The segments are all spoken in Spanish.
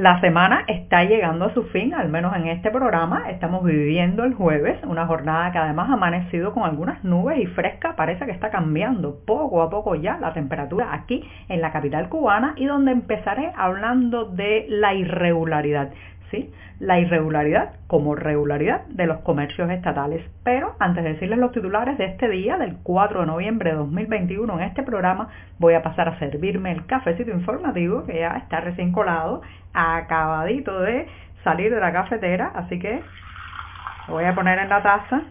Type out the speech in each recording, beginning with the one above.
La semana está llegando a su fin, al menos en este programa. Estamos viviendo el jueves, una jornada que además ha amanecido con algunas nubes y fresca. Parece que está cambiando poco a poco ya la temperatura aquí en la capital cubana y donde empezaré hablando de la irregularidad. La irregularidad como regularidad de los comercios estatales. Pero antes de decirles los titulares de este día, del 4 de noviembre de 2021, en este programa voy a pasar a servirme el cafecito informativo que ya está recién colado, acabadito de salir de la cafetera, así que lo voy a poner en la taza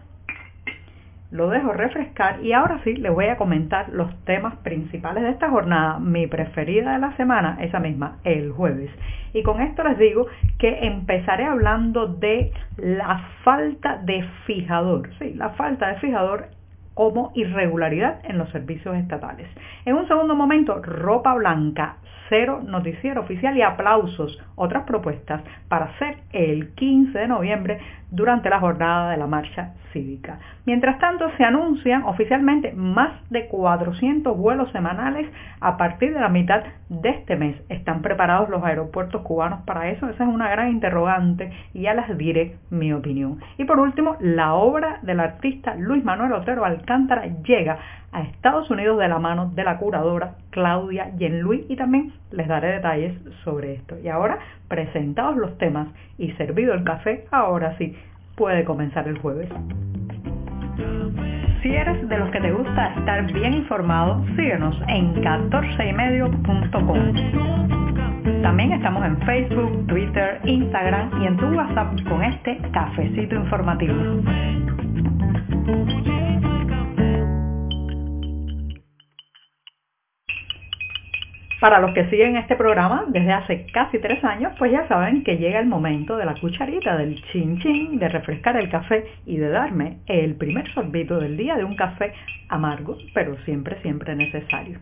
lo dejo refrescar y ahora sí les voy a comentar los temas principales de esta jornada, mi preferida de la semana, esa misma, el jueves. Y con esto les digo que empezaré hablando de la falta de fijador, sí, la falta de fijador como irregularidad en los servicios estatales. En un segundo momento, ropa blanca, cero noticiero oficial y aplausos, otras propuestas para hacer el 15 de noviembre durante la jornada de la marcha cívica. Mientras tanto, se anuncian oficialmente más de 400 vuelos semanales a partir de la mitad de este mes. ¿Están preparados los aeropuertos cubanos para eso? Esa es una gran interrogante y ya les diré mi opinión. Y por último, la obra del artista Luis Manuel Otero Alcántara llega a Estados Unidos de la mano de la curadora Claudia Yenluy y también les daré detalles sobre esto. Y ahora, presentados los temas y servido el café, ahora sí, puede comenzar el jueves. Si eres de los que te gusta estar bien informado, síguenos en 14ymedio.com. También estamos en Facebook, Twitter, Instagram y en tu WhatsApp con este cafecito informativo. Para los que siguen este programa desde hace casi tres años, pues ya saben que llega el momento de la cucharita, del chin chin, de refrescar el café y de darme el primer sorbito del día de un café amargo, pero siempre, siempre necesario.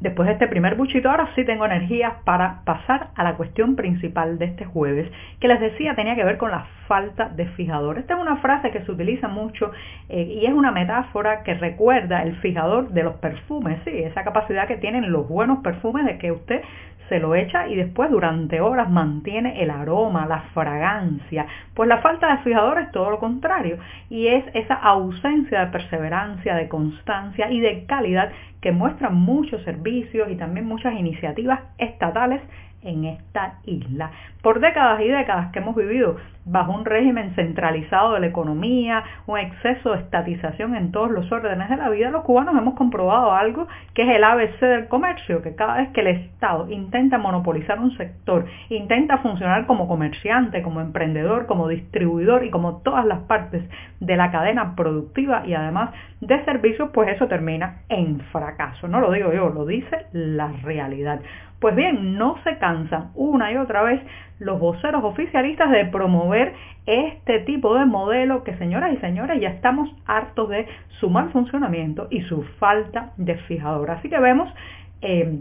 Después de este primer buchito, ahora sí tengo energía para pasar a la cuestión principal de este jueves, que les decía tenía que ver con la falta de fijador. Esta es una frase que se utiliza mucho eh, y es una metáfora que recuerda el fijador de los perfumes, sí, esa capacidad que tienen los buenos perfumes de que usted se lo echa y después durante horas mantiene el aroma, la fragancia. Pues la falta de fijador es todo lo contrario y es esa ausencia de perseverancia, de constancia y de calidad que muestran muchos servicios y también muchas iniciativas estatales en esta isla. Por décadas y décadas que hemos vivido bajo un régimen centralizado de la economía, un exceso de estatización en todos los órdenes de la vida, los cubanos hemos comprobado algo que es el ABC del comercio, que cada vez que el Estado intenta monopolizar un sector, intenta funcionar como comerciante, como emprendedor, como distribuidor y como todas las partes de la cadena productiva y además de servicios, pues eso termina en fracaso. No lo digo yo, lo dice la realidad. Pues bien, no se cansan una y otra vez los voceros oficialistas de promover este tipo de modelo que señoras y señores ya estamos hartos de su mal funcionamiento y su falta de fijador. Así que vemos eh,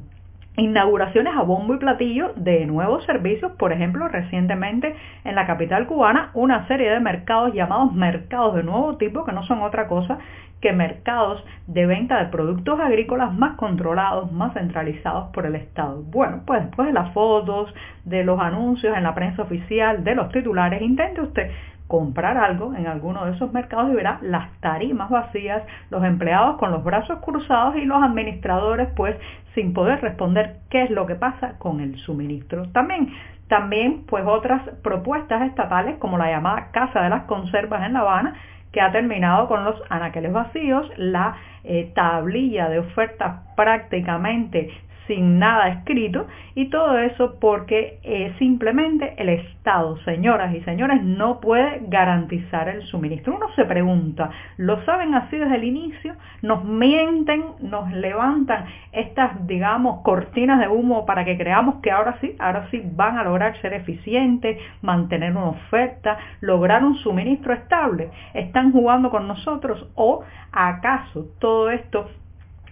inauguraciones a bombo y platillo de nuevos servicios, por ejemplo, recientemente en la capital cubana una serie de mercados llamados mercados de nuevo tipo, que no son otra cosa que mercados de venta de productos agrícolas más controlados, más centralizados por el Estado. Bueno, pues después de las fotos, de los anuncios en la prensa oficial, de los titulares, intente usted comprar algo en alguno de esos mercados y verá las tarimas vacías, los empleados con los brazos cruzados y los administradores pues sin poder responder qué es lo que pasa con el suministro. También también pues otras propuestas estatales como la llamada Casa de las Conservas en La Habana que ha terminado con los anaqueles vacíos, la eh, tablilla de ofertas prácticamente sin nada escrito y todo eso porque eh, simplemente el Estado, señoras y señores, no puede garantizar el suministro. Uno se pregunta, ¿lo saben así desde el inicio? ¿Nos mienten, nos levantan estas, digamos, cortinas de humo para que creamos que ahora sí, ahora sí van a lograr ser eficientes, mantener una oferta, lograr un suministro estable? ¿Están jugando con nosotros o acaso todo esto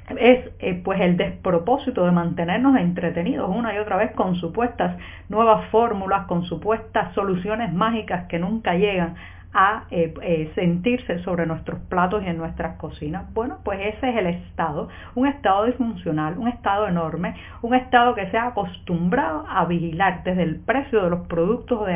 es eh, pues el despropósito de mantenernos entretenidos una y otra vez con supuestas nuevas fórmulas, con supuestas soluciones mágicas que nunca llegan a eh, eh, sentirse sobre nuestros platos y en nuestras cocinas. Bueno, pues ese es el estado, un estado disfuncional, un estado enorme, un estado que se ha acostumbrado a vigilar desde el precio de los productos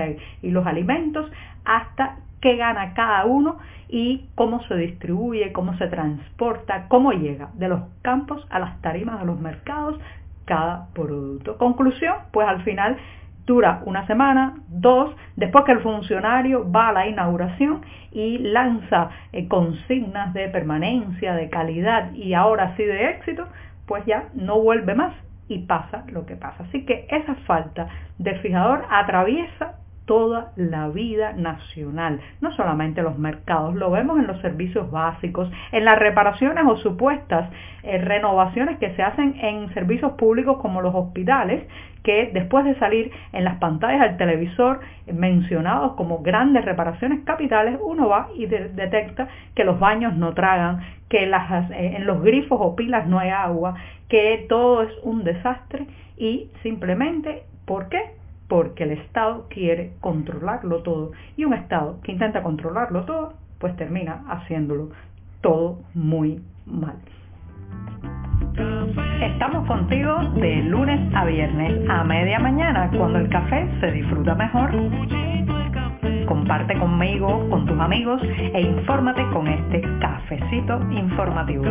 y los alimentos hasta qué gana cada uno y cómo se distribuye, cómo se transporta, cómo llega de los campos a las tarimas de los mercados cada producto. Conclusión, pues al final dura una semana, dos, después que el funcionario va a la inauguración y lanza eh, consignas de permanencia, de calidad y ahora sí de éxito, pues ya no vuelve más y pasa lo que pasa. Así que esa falta de fijador atraviesa toda la vida nacional, no solamente los mercados, lo vemos en los servicios básicos, en las reparaciones o supuestas eh, renovaciones que se hacen en servicios públicos como los hospitales, que después de salir en las pantallas del televisor mencionados como grandes reparaciones capitales, uno va y detecta que los baños no tragan, que eh, en los grifos o pilas no hay agua, que todo es un desastre y simplemente, ¿por qué? Porque el Estado quiere controlarlo todo. Y un Estado que intenta controlarlo todo, pues termina haciéndolo todo muy mal. Estamos contigo de lunes a viernes a media mañana, cuando el café se disfruta mejor. Comparte conmigo, con tus amigos e infórmate con este cafecito informativo.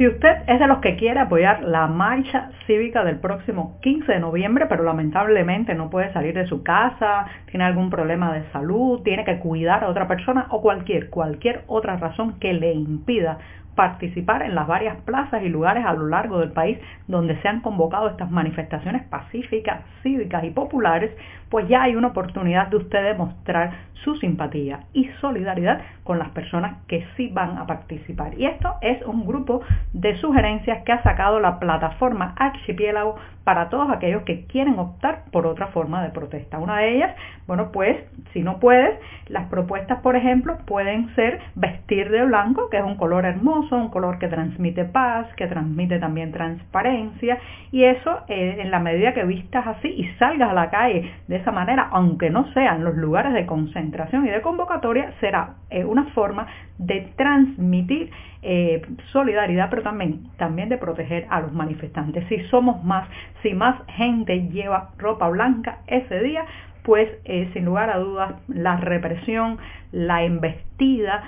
Si usted es de los que quiere apoyar la marcha cívica del próximo 15 de noviembre, pero lamentablemente no puede salir de su casa, tiene algún problema de salud, tiene que cuidar a otra persona o cualquier, cualquier otra razón que le impida participar en las varias plazas y lugares a lo largo del país donde se han convocado estas manifestaciones pacíficas, cívicas y populares, pues ya hay una oportunidad de usted demostrar su simpatía y solidaridad con las personas que sí van a participar. Y esto es un grupo de sugerencias que ha sacado la plataforma Archipiélago para todos aquellos que quieren optar por otra forma de protesta. Una de ellas, bueno, pues si no puedes, las propuestas, por ejemplo, pueden ser vestir de blanco, que es un color hermoso, un color que transmite paz, que transmite también transparencia, y eso eh, en la medida que vistas así y salgas a la calle de esa manera, aunque no sean los lugares de concentración y de convocatoria, será eh, una forma de transmitir eh, solidaridad, pero también, también de proteger a los manifestantes. Si somos más, si más gente lleva ropa blanca ese día, pues sin lugar a dudas la represión, la embestida,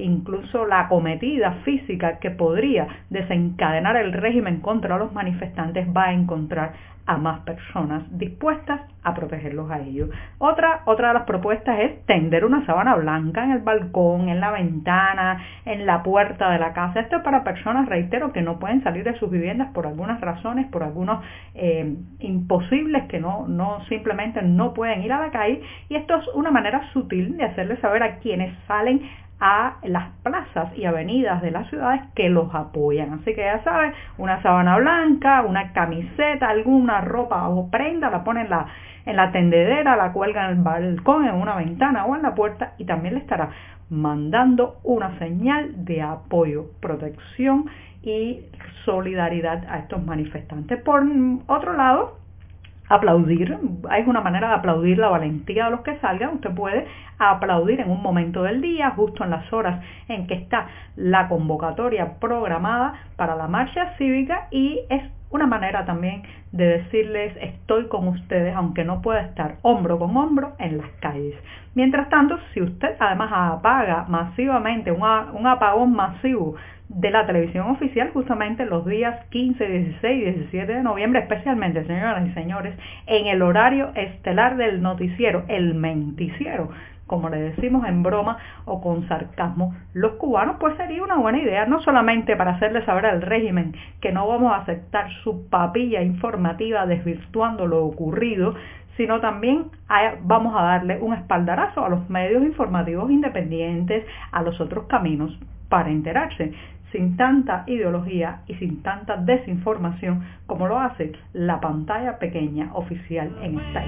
incluso la acometida física que podría desencadenar el régimen contra los manifestantes va a encontrar a más personas dispuestas a protegerlos a ellos. Otra, otra de las propuestas es tender una sábana blanca en el balcón, en la ventana, en la puerta de la casa. Esto es para personas, reitero, que no pueden salir de sus viviendas por algunas razones, por algunos eh, imposibles que no, no simplemente no pueden ir a la calle. Y esto es una manera sutil de hacerles saber a quienes salen a las plazas y avenidas de las ciudades que los apoyan. Así que ya sabes, una sábana blanca, una camiseta, alguna ropa o prenda, la ponen en la, en la tendedera, la cuelga en el balcón, en una ventana o en la puerta y también le estará mandando una señal de apoyo, protección y solidaridad a estos manifestantes. Por otro lado, aplaudir, hay una manera de aplaudir la valentía de los que salgan, usted puede aplaudir en un momento del día, justo en las horas en que está la convocatoria programada para la marcha cívica y es una manera también de decirles estoy con ustedes aunque no pueda estar hombro con hombro en las calles. Mientras tanto, si usted además apaga masivamente un apagón masivo de la televisión oficial justamente los días 15, 16 y 17 de noviembre, especialmente, señoras y señores, en el horario estelar del noticiero, el menticiero como le decimos en broma o con sarcasmo, los cubanos, pues sería una buena idea, no solamente para hacerle saber al régimen que no vamos a aceptar su papilla informativa desvirtuando lo ocurrido, sino también vamos a darle un espaldarazo a los medios informativos independientes, a los otros caminos para enterarse sin tanta ideología y sin tanta desinformación como lo hace la pantalla pequeña oficial en esta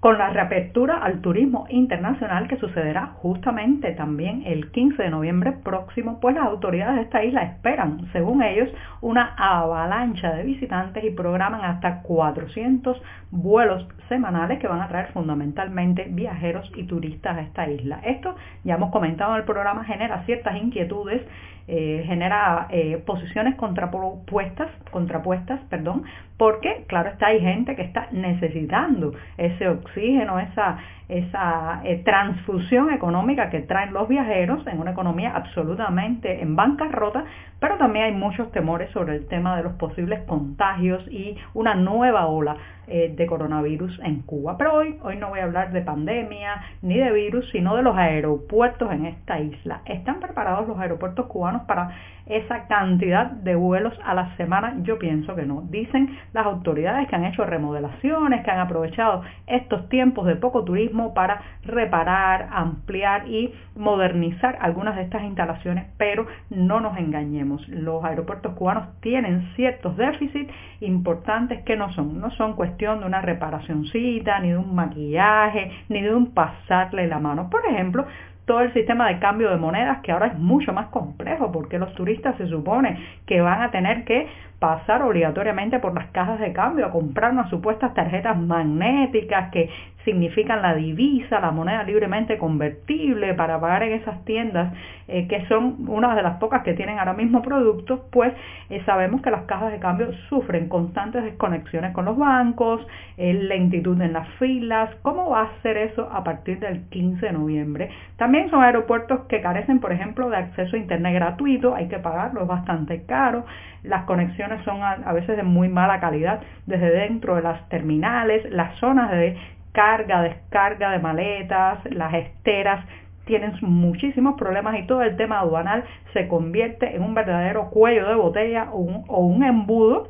con la reapertura al turismo internacional que sucederá justamente también el 15 de noviembre próximo, pues las autoridades de esta isla esperan, según ellos, una avalancha de visitantes y programan hasta 400 vuelos semanales que van a traer fundamentalmente viajeros y turistas a esta isla. Esto, ya hemos comentado en el programa, genera ciertas inquietudes eh, genera eh, posiciones contrapuestas, contrapuestas, perdón, porque claro está hay gente que está necesitando ese oxígeno, esa, esa eh, transfusión económica que traen los viajeros en una economía absolutamente en bancarrota, pero también hay muchos temores sobre el tema de los posibles contagios y una nueva ola de coronavirus en Cuba. Pero hoy, hoy no voy a hablar de pandemia ni de virus, sino de los aeropuertos en esta isla. ¿Están preparados los aeropuertos cubanos para esa cantidad de vuelos a la semana? Yo pienso que no. Dicen las autoridades que han hecho remodelaciones, que han aprovechado estos tiempos de poco turismo para reparar, ampliar y modernizar algunas de estas instalaciones, pero no nos engañemos. Los aeropuertos cubanos tienen ciertos déficits importantes que no son. No son cuestión de una reparacioncita, ni de un maquillaje, ni de un pasarle la mano. Por ejemplo, todo el sistema de cambio de monedas que ahora es mucho más complejo porque los turistas se supone que van a tener que pasar obligatoriamente por las cajas de cambio a comprar unas supuestas tarjetas magnéticas que significan la divisa, la moneda libremente convertible para pagar en esas tiendas eh, que son una de las pocas que tienen ahora mismo productos, pues eh, sabemos que las cajas de cambio sufren constantes desconexiones con los bancos, eh, lentitud en las filas. ¿Cómo va a ser eso a partir del 15 de noviembre? También son aeropuertos que carecen, por ejemplo, de acceso a internet gratuito, hay que pagarlo, es bastante caro. Las conexiones son a veces de muy mala calidad desde dentro de las terminales, las zonas de carga, descarga de maletas, las esteras tienen muchísimos problemas y todo el tema aduanal se convierte en un verdadero cuello de botella o un, embudo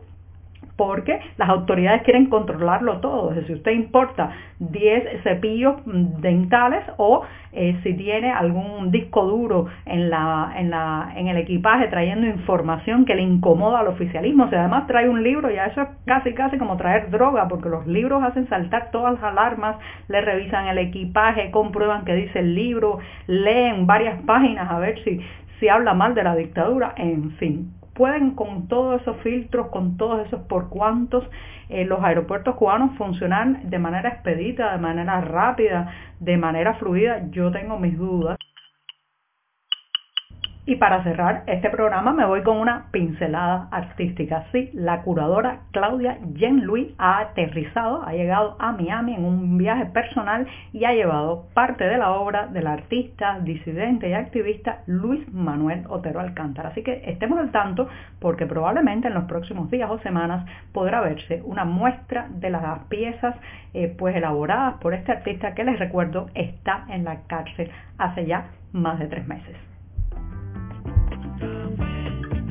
porque las autoridades quieren controlarlo todo. si usted importa 10 cepillos dentales o eh, si tiene algún disco duro en el equipaje trayendo información que le incomoda al oficialismo. Si además trae un libro, ya eso es casi casi como traer droga, porque los libros hacen saltar todas las alarmas, le revisan el equipaje, comprueban que dice el libro, leen varias páginas a ver si, si habla mal de la dictadura, en fin pueden con todos esos filtros, con todos esos por cuantos, eh, los aeropuertos cubanos funcionar de manera expedita, de manera rápida, de manera fluida, yo tengo mis dudas. Y para cerrar este programa me voy con una pincelada artística. Sí, la curadora Claudia Jean Louis ha aterrizado, ha llegado a Miami en un viaje personal y ha llevado parte de la obra del artista, disidente y activista Luis Manuel Otero Alcántara. Así que estemos al tanto porque probablemente en los próximos días o semanas podrá verse una muestra de las piezas eh, pues elaboradas por este artista que les recuerdo está en la cárcel hace ya más de tres meses.